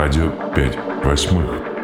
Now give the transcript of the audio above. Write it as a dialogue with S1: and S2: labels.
S1: Радио 5 восьмых.